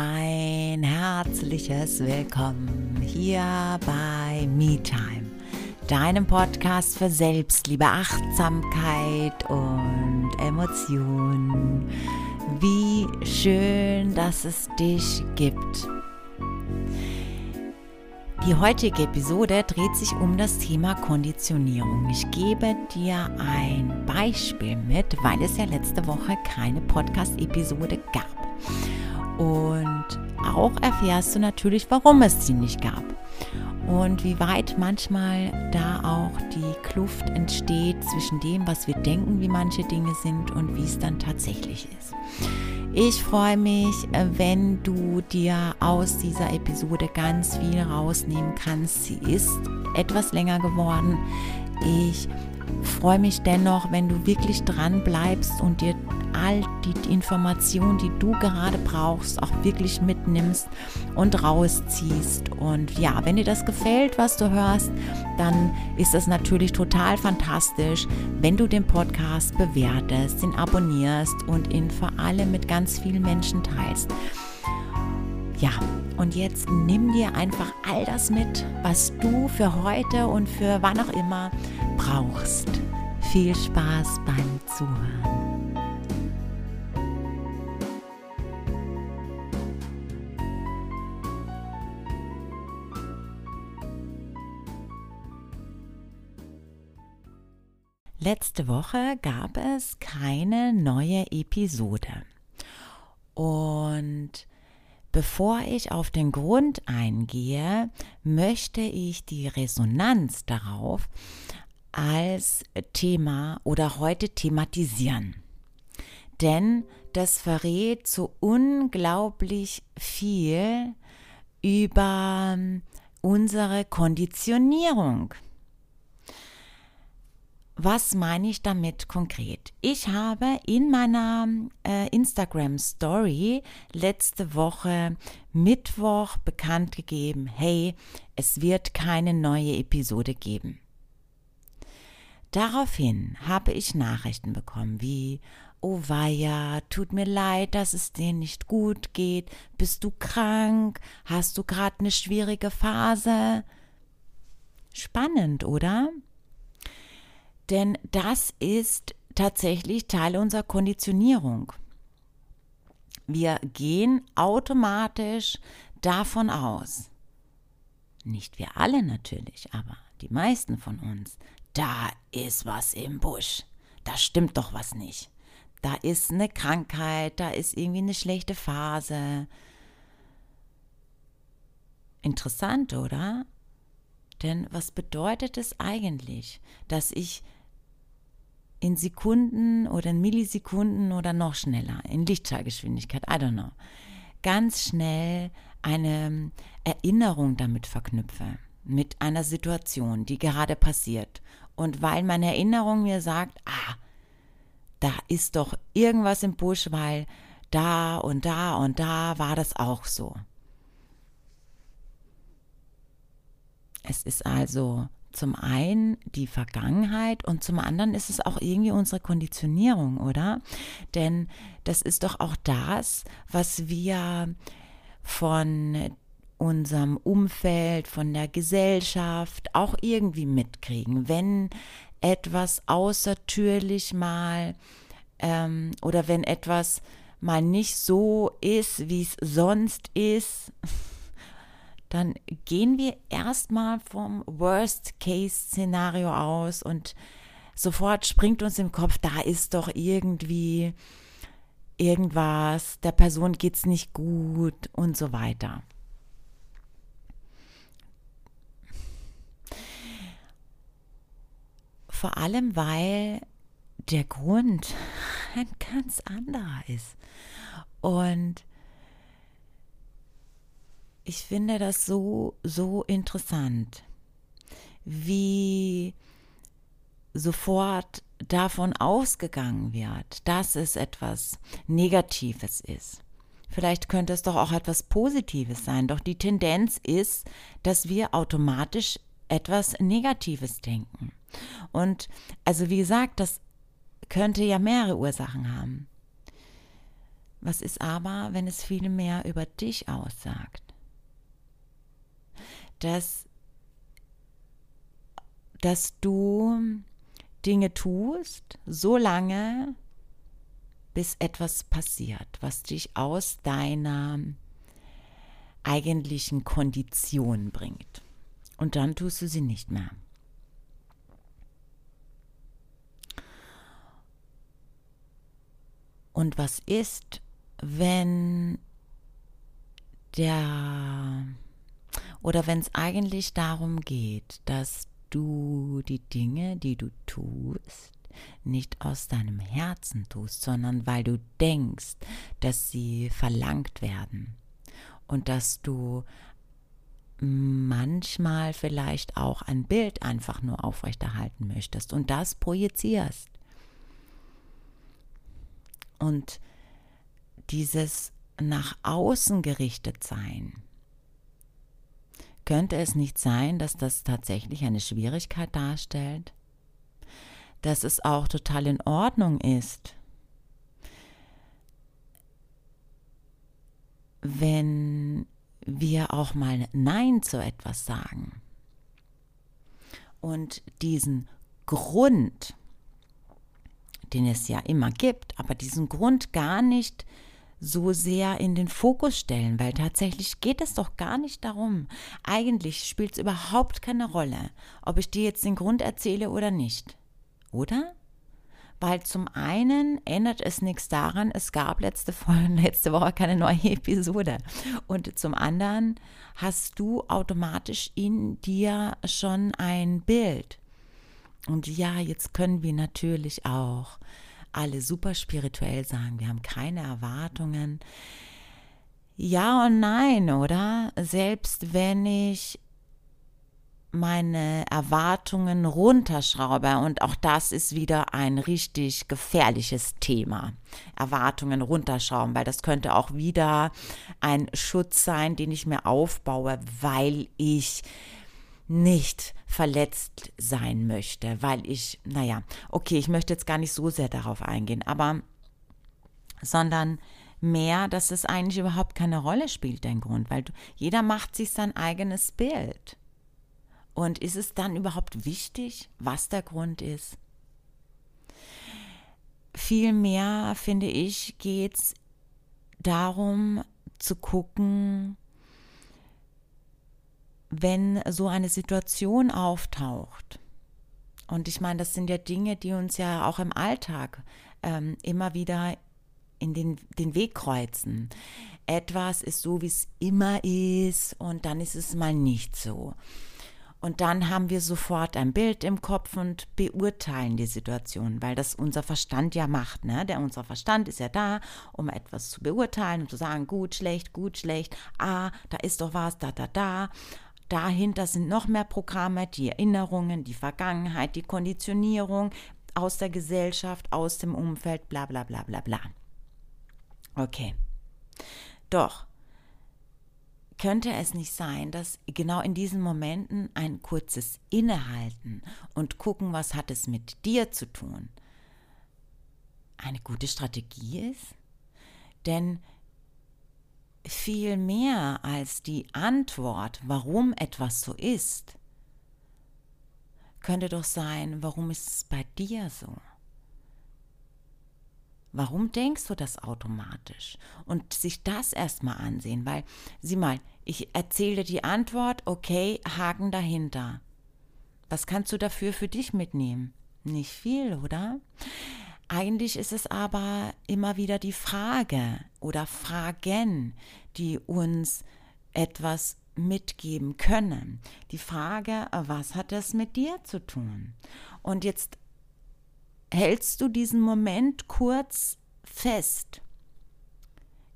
ein herzliches Willkommen hier bei MeTime, deinem Podcast für Selbstliebe, Achtsamkeit und Emotionen. Wie schön, dass es dich gibt. Die heutige Episode dreht sich um das Thema Konditionierung. Ich gebe dir ein Beispiel mit, weil es ja letzte Woche keine Podcast-Episode gab. Und auch erfährst du natürlich, warum es sie nicht gab. Und wie weit manchmal da auch die Kluft entsteht zwischen dem, was wir denken, wie manche Dinge sind und wie es dann tatsächlich ist. Ich freue mich, wenn du dir aus dieser Episode ganz viel rausnehmen kannst. Sie ist etwas länger geworden. Ich freue mich dennoch, wenn du wirklich dran bleibst und dir all die Informationen, die du gerade brauchst, auch wirklich mitnimmst und rausziehst. Und ja, wenn dir das gefällt, was du hörst, dann ist das natürlich total fantastisch, wenn du den Podcast bewertest, ihn abonnierst und ihn vor allem mit ganz vielen Menschen teilst. Ja, und jetzt nimm dir einfach all das mit, was du für heute und für wann auch immer brauchst. Viel Spaß beim Zuhören. Letzte Woche gab es keine neue Episode. Und bevor ich auf den Grund eingehe, möchte ich die Resonanz darauf als Thema oder heute thematisieren. Denn das verrät so unglaublich viel über unsere Konditionierung. Was meine ich damit konkret? Ich habe in meiner äh, Instagram Story letzte Woche Mittwoch bekannt gegeben, hey, es wird keine neue Episode geben. Daraufhin habe ich Nachrichten bekommen wie, oh weia, tut mir leid, dass es dir nicht gut geht, bist du krank, hast du gerade eine schwierige Phase? Spannend, oder? Denn das ist tatsächlich Teil unserer Konditionierung. Wir gehen automatisch davon aus, nicht wir alle natürlich, aber die meisten von uns, da ist was im Busch, da stimmt doch was nicht. Da ist eine Krankheit, da ist irgendwie eine schlechte Phase. Interessant, oder? Denn was bedeutet es eigentlich, dass ich in Sekunden oder in Millisekunden oder noch schneller, in Lichtschallgeschwindigkeit, I don't know, ganz schnell eine Erinnerung damit verknüpfe, mit einer Situation, die gerade passiert. Und weil meine Erinnerung mir sagt, ah, da ist doch irgendwas im Busch, weil da und da und da war das auch so. Es ist also zum einen die Vergangenheit und zum anderen ist es auch irgendwie unsere Konditionierung, oder? Denn das ist doch auch das, was wir von unserem Umfeld, von der Gesellschaft auch irgendwie mitkriegen. Wenn etwas außertürlich mal ähm, oder wenn etwas mal nicht so ist, wie es sonst ist, dann gehen wir erstmal vom Worst-Case-Szenario aus und sofort springt uns im Kopf, da ist doch irgendwie irgendwas, der Person geht es nicht gut und so weiter. Vor allem, weil der Grund ein ganz anderer ist. Und ich finde das so, so interessant, wie sofort davon ausgegangen wird, dass es etwas Negatives ist. Vielleicht könnte es doch auch etwas Positives sein, doch die Tendenz ist, dass wir automatisch etwas Negatives denken. Und also wie gesagt, das könnte ja mehrere Ursachen haben. Was ist aber, wenn es viel mehr über dich aussagt? Dass, dass du Dinge tust, so lange, bis etwas passiert, was dich aus deiner eigentlichen Kondition bringt. Und dann tust du sie nicht mehr. Und was ist, wenn der oder wenn es eigentlich darum geht, dass du die Dinge, die du tust, nicht aus deinem Herzen tust, sondern weil du denkst, dass sie verlangt werden und dass du manchmal vielleicht auch ein Bild einfach nur aufrechterhalten möchtest und das projizierst. Und dieses nach außen gerichtet sein, könnte es nicht sein, dass das tatsächlich eine Schwierigkeit darstellt? Dass es auch total in Ordnung ist, wenn wir auch mal Nein zu etwas sagen und diesen Grund, den es ja immer gibt, aber diesen Grund gar nicht so sehr in den Fokus stellen, weil tatsächlich geht es doch gar nicht darum. Eigentlich spielt es überhaupt keine Rolle, ob ich dir jetzt den Grund erzähle oder nicht. Oder? Weil zum einen ändert es nichts daran, es gab letzte, letzte Woche keine neue Episode. Und zum anderen hast du automatisch in dir schon ein Bild. Und ja, jetzt können wir natürlich auch alle super spirituell sagen, wir haben keine Erwartungen. Ja und nein, oder? Selbst wenn ich meine Erwartungen runterschraube. Und auch das ist wieder ein richtig gefährliches Thema. Erwartungen runterschrauben, weil das könnte auch wieder ein Schutz sein, den ich mir aufbaue, weil ich nicht verletzt sein möchte, weil ich, naja, okay, ich möchte jetzt gar nicht so sehr darauf eingehen, aber sondern mehr, dass es eigentlich überhaupt keine Rolle spielt, dein Grund, weil du, jeder macht sich sein eigenes Bild. Und ist es dann überhaupt wichtig, was der Grund ist? Vielmehr, finde ich, geht es darum zu gucken, wenn so eine Situation auftaucht. Und ich meine, das sind ja Dinge, die uns ja auch im Alltag ähm, immer wieder in den, den Weg kreuzen. Etwas ist so, wie es immer ist, und dann ist es mal nicht so. Und dann haben wir sofort ein Bild im Kopf und beurteilen die Situation, weil das unser Verstand ja macht. Ne? Der, unser Verstand ist ja da, um etwas zu beurteilen und zu sagen, gut, schlecht, gut, schlecht, ah, da ist doch was, da, da, da. Dahinter sind noch mehr Programme, die Erinnerungen, die Vergangenheit, die Konditionierung aus der Gesellschaft, aus dem Umfeld, bla bla bla bla bla. Okay. Doch könnte es nicht sein, dass genau in diesen Momenten ein kurzes Innehalten und gucken, was hat es mit dir zu tun, eine gute Strategie ist? Denn viel mehr als die Antwort, warum etwas so ist, könnte doch sein, warum ist es bei dir so? Warum denkst du das automatisch? Und sich das erstmal ansehen, weil, sieh mal, ich erzähle die Antwort, okay, Haken dahinter. Was kannst du dafür für dich mitnehmen? Nicht viel, oder? Eigentlich ist es aber immer wieder die Frage oder Fragen, die uns etwas mitgeben können. Die Frage, was hat das mit dir zu tun? Und jetzt hältst du diesen Moment kurz fest.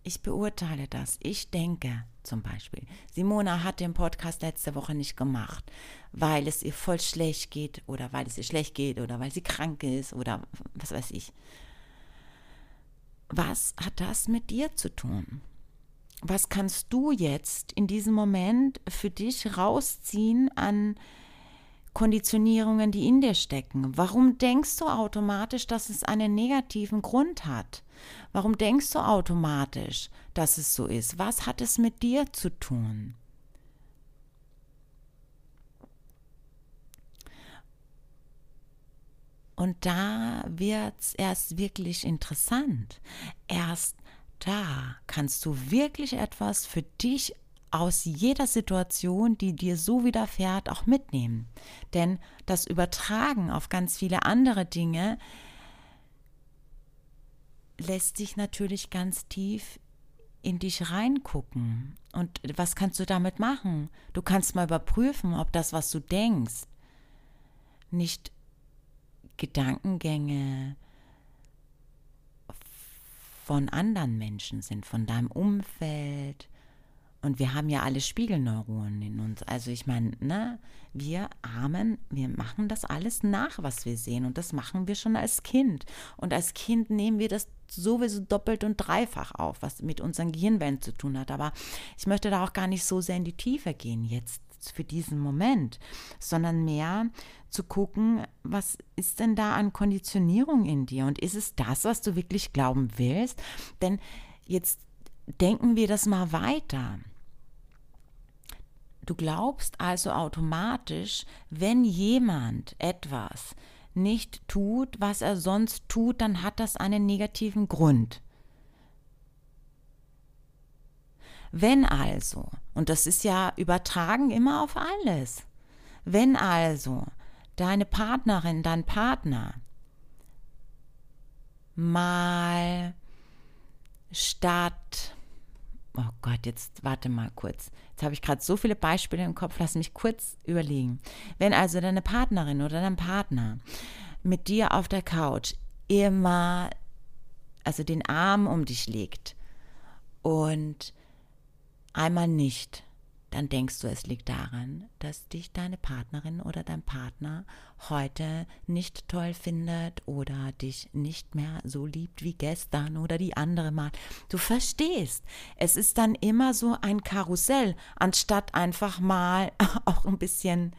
Ich beurteile das. Ich denke zum Beispiel. Simona hat den Podcast letzte Woche nicht gemacht, weil es ihr voll schlecht geht oder weil es ihr schlecht geht oder weil sie krank ist oder was weiß ich. Was hat das mit dir zu tun? Was kannst du jetzt in diesem Moment für dich rausziehen an Konditionierungen, die in dir stecken. Warum denkst du automatisch, dass es einen negativen Grund hat? Warum denkst du automatisch, dass es so ist? Was hat es mit dir zu tun? Und da wird es erst wirklich interessant. Erst da kannst du wirklich etwas für dich aus jeder Situation, die dir so widerfährt, auch mitnehmen. Denn das Übertragen auf ganz viele andere Dinge lässt sich natürlich ganz tief in dich reingucken. Und was kannst du damit machen? Du kannst mal überprüfen, ob das, was du denkst, nicht Gedankengänge von anderen Menschen sind, von deinem Umfeld, und wir haben ja alle Spiegelneuronen in uns. Also ich meine, ne, wir Armen, wir machen das alles nach, was wir sehen. Und das machen wir schon als Kind. Und als Kind nehmen wir das sowieso doppelt und dreifach auf, was mit unseren Gehirnwellen zu tun hat. Aber ich möchte da auch gar nicht so sehr in die Tiefe gehen jetzt für diesen Moment, sondern mehr zu gucken, was ist denn da an Konditionierung in dir? Und ist es das, was du wirklich glauben willst? Denn jetzt denken wir das mal weiter. Du glaubst also automatisch, wenn jemand etwas nicht tut, was er sonst tut, dann hat das einen negativen Grund. Wenn also, und das ist ja übertragen immer auf alles, wenn also deine Partnerin, dein Partner mal statt oh Gott, jetzt warte mal kurz. Jetzt habe ich gerade so viele Beispiele im Kopf, lass mich kurz überlegen. Wenn also deine Partnerin oder dein Partner mit dir auf der Couch immer, also den Arm um dich legt und einmal nicht, dann denkst du, es liegt daran, dass dich deine Partnerin oder dein Partner heute nicht toll findet oder dich nicht mehr so liebt wie gestern oder die andere Mal. Du verstehst, es ist dann immer so ein Karussell, anstatt einfach mal auch ein bisschen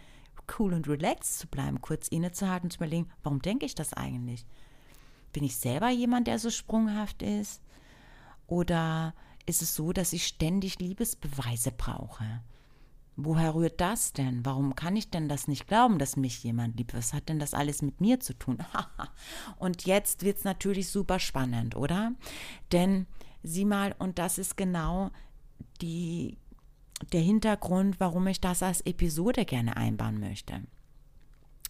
cool und relaxed zu bleiben, kurz innezuhalten und zu überlegen, warum denke ich das eigentlich? Bin ich selber jemand, der so sprunghaft ist? Oder ist es so, dass ich ständig Liebesbeweise brauche. Woher rührt das denn? Warum kann ich denn das nicht glauben, dass mich jemand liebt? Was hat denn das alles mit mir zu tun? und jetzt wird es natürlich super spannend, oder? Denn sieh mal, und das ist genau die, der Hintergrund, warum ich das als Episode gerne einbauen möchte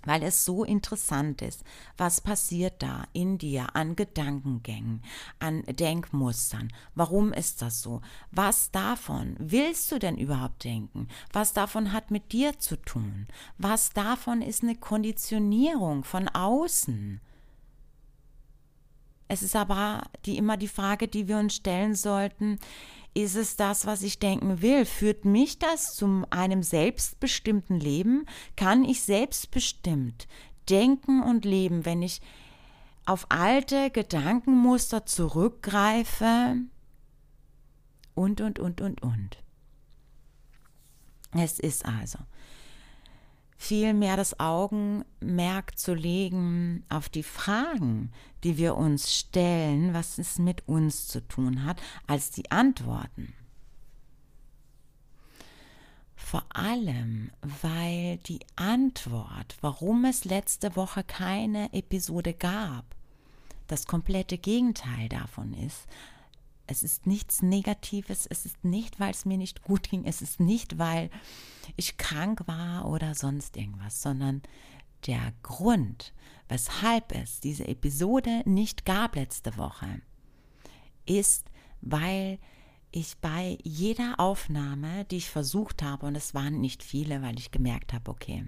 weil es so interessant ist, was passiert da in dir an Gedankengängen, an Denkmustern. Warum ist das so? Was davon willst du denn überhaupt denken? Was davon hat mit dir zu tun? Was davon ist eine Konditionierung von außen? Es ist aber die, immer die Frage, die wir uns stellen sollten, ist es das, was ich denken will? Führt mich das zu einem selbstbestimmten Leben? Kann ich selbstbestimmt denken und leben, wenn ich auf alte Gedankenmuster zurückgreife? Und, und, und, und, und. Es ist also viel mehr das Augenmerk zu legen auf die Fragen, die wir uns stellen, was es mit uns zu tun hat, als die Antworten. Vor allem, weil die Antwort, warum es letzte Woche keine Episode gab, das komplette Gegenteil davon ist, es ist nichts Negatives, es ist nicht, weil es mir nicht gut ging, es ist nicht, weil ich krank war oder sonst irgendwas, sondern der Grund, weshalb es diese Episode nicht gab letzte Woche, ist, weil ich bei jeder Aufnahme, die ich versucht habe, und es waren nicht viele, weil ich gemerkt habe, okay,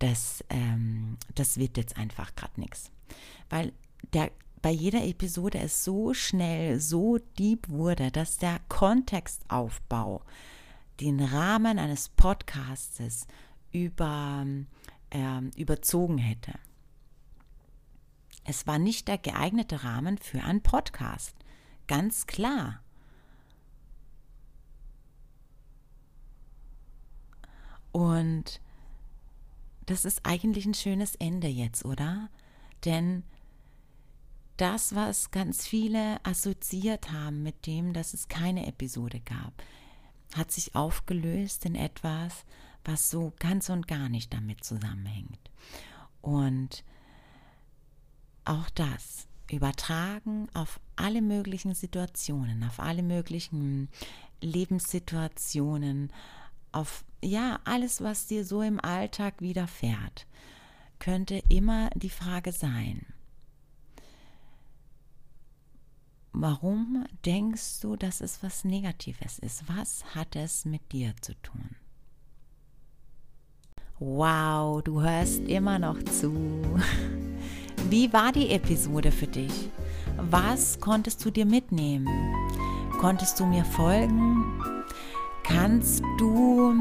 das, ähm, das wird jetzt einfach gerade nichts. Weil der bei jeder Episode es so schnell, so deep wurde, dass der Kontextaufbau den Rahmen eines Podcastes über, äh, überzogen hätte. Es war nicht der geeignete Rahmen für einen Podcast. Ganz klar. Und das ist eigentlich ein schönes Ende jetzt, oder? Denn das, was ganz viele assoziiert haben mit dem, dass es keine Episode gab, hat sich aufgelöst in etwas, was so ganz und gar nicht damit zusammenhängt. Und auch das übertragen auf alle möglichen Situationen, auf alle möglichen Lebenssituationen, auf ja, alles, was dir so im Alltag widerfährt, könnte immer die Frage sein, warum denkst du, dass es was Negatives ist? Was hat es mit dir zu tun? Wow, du hörst immer noch zu. Wie war die Episode für dich? Was konntest du dir mitnehmen? Konntest du mir folgen? Kannst du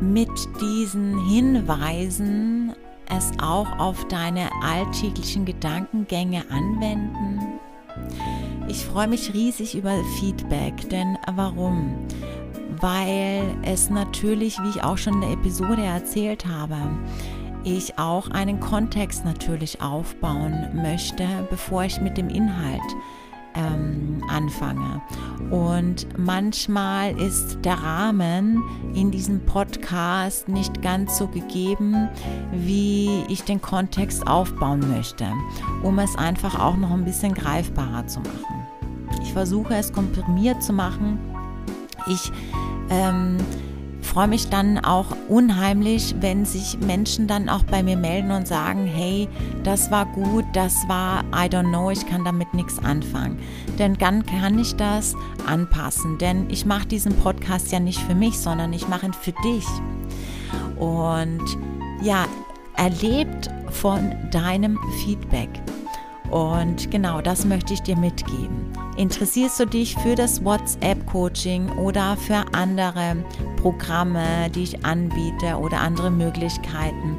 mit diesen Hinweisen es auch auf deine alltäglichen Gedankengänge anwenden? Ich freue mich riesig über Feedback, denn warum? weil es natürlich, wie ich auch schon in der Episode erzählt habe, ich auch einen Kontext natürlich aufbauen möchte, bevor ich mit dem Inhalt ähm, anfange. Und manchmal ist der Rahmen in diesem Podcast nicht ganz so gegeben, wie ich den Kontext aufbauen möchte, um es einfach auch noch ein bisschen greifbarer zu machen. Ich versuche es komprimiert zu machen. Ich ähm, freue mich dann auch unheimlich, wenn sich Menschen dann auch bei mir melden und sagen, hey, das war gut, das war, I don't know, ich kann damit nichts anfangen. Denn dann kann ich das anpassen, denn ich mache diesen Podcast ja nicht für mich, sondern ich mache ihn für dich. Und ja, erlebt von deinem Feedback. Und genau das möchte ich dir mitgeben. Interessierst du dich für das WhatsApp-Coaching oder für andere Programme, die ich anbiete oder andere Möglichkeiten,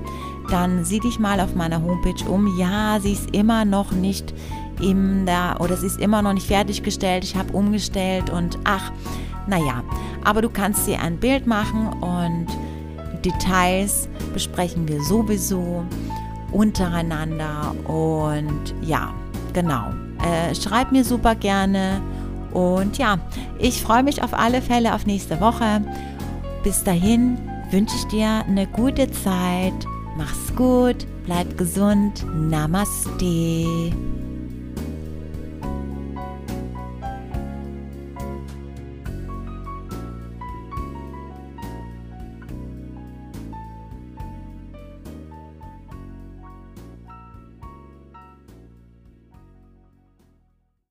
dann sieh dich mal auf meiner Homepage um. Ja, sie ist immer noch nicht in der oder sie ist immer noch nicht fertiggestellt. Ich habe umgestellt und ach, naja, aber du kannst dir ein Bild machen und Details besprechen wir sowieso untereinander. Und ja, genau. Äh, schreib mir super gerne. Und ja, ich freue mich auf alle Fälle auf nächste Woche. Bis dahin wünsche ich dir eine gute Zeit. Mach's gut, bleib gesund. Namaste.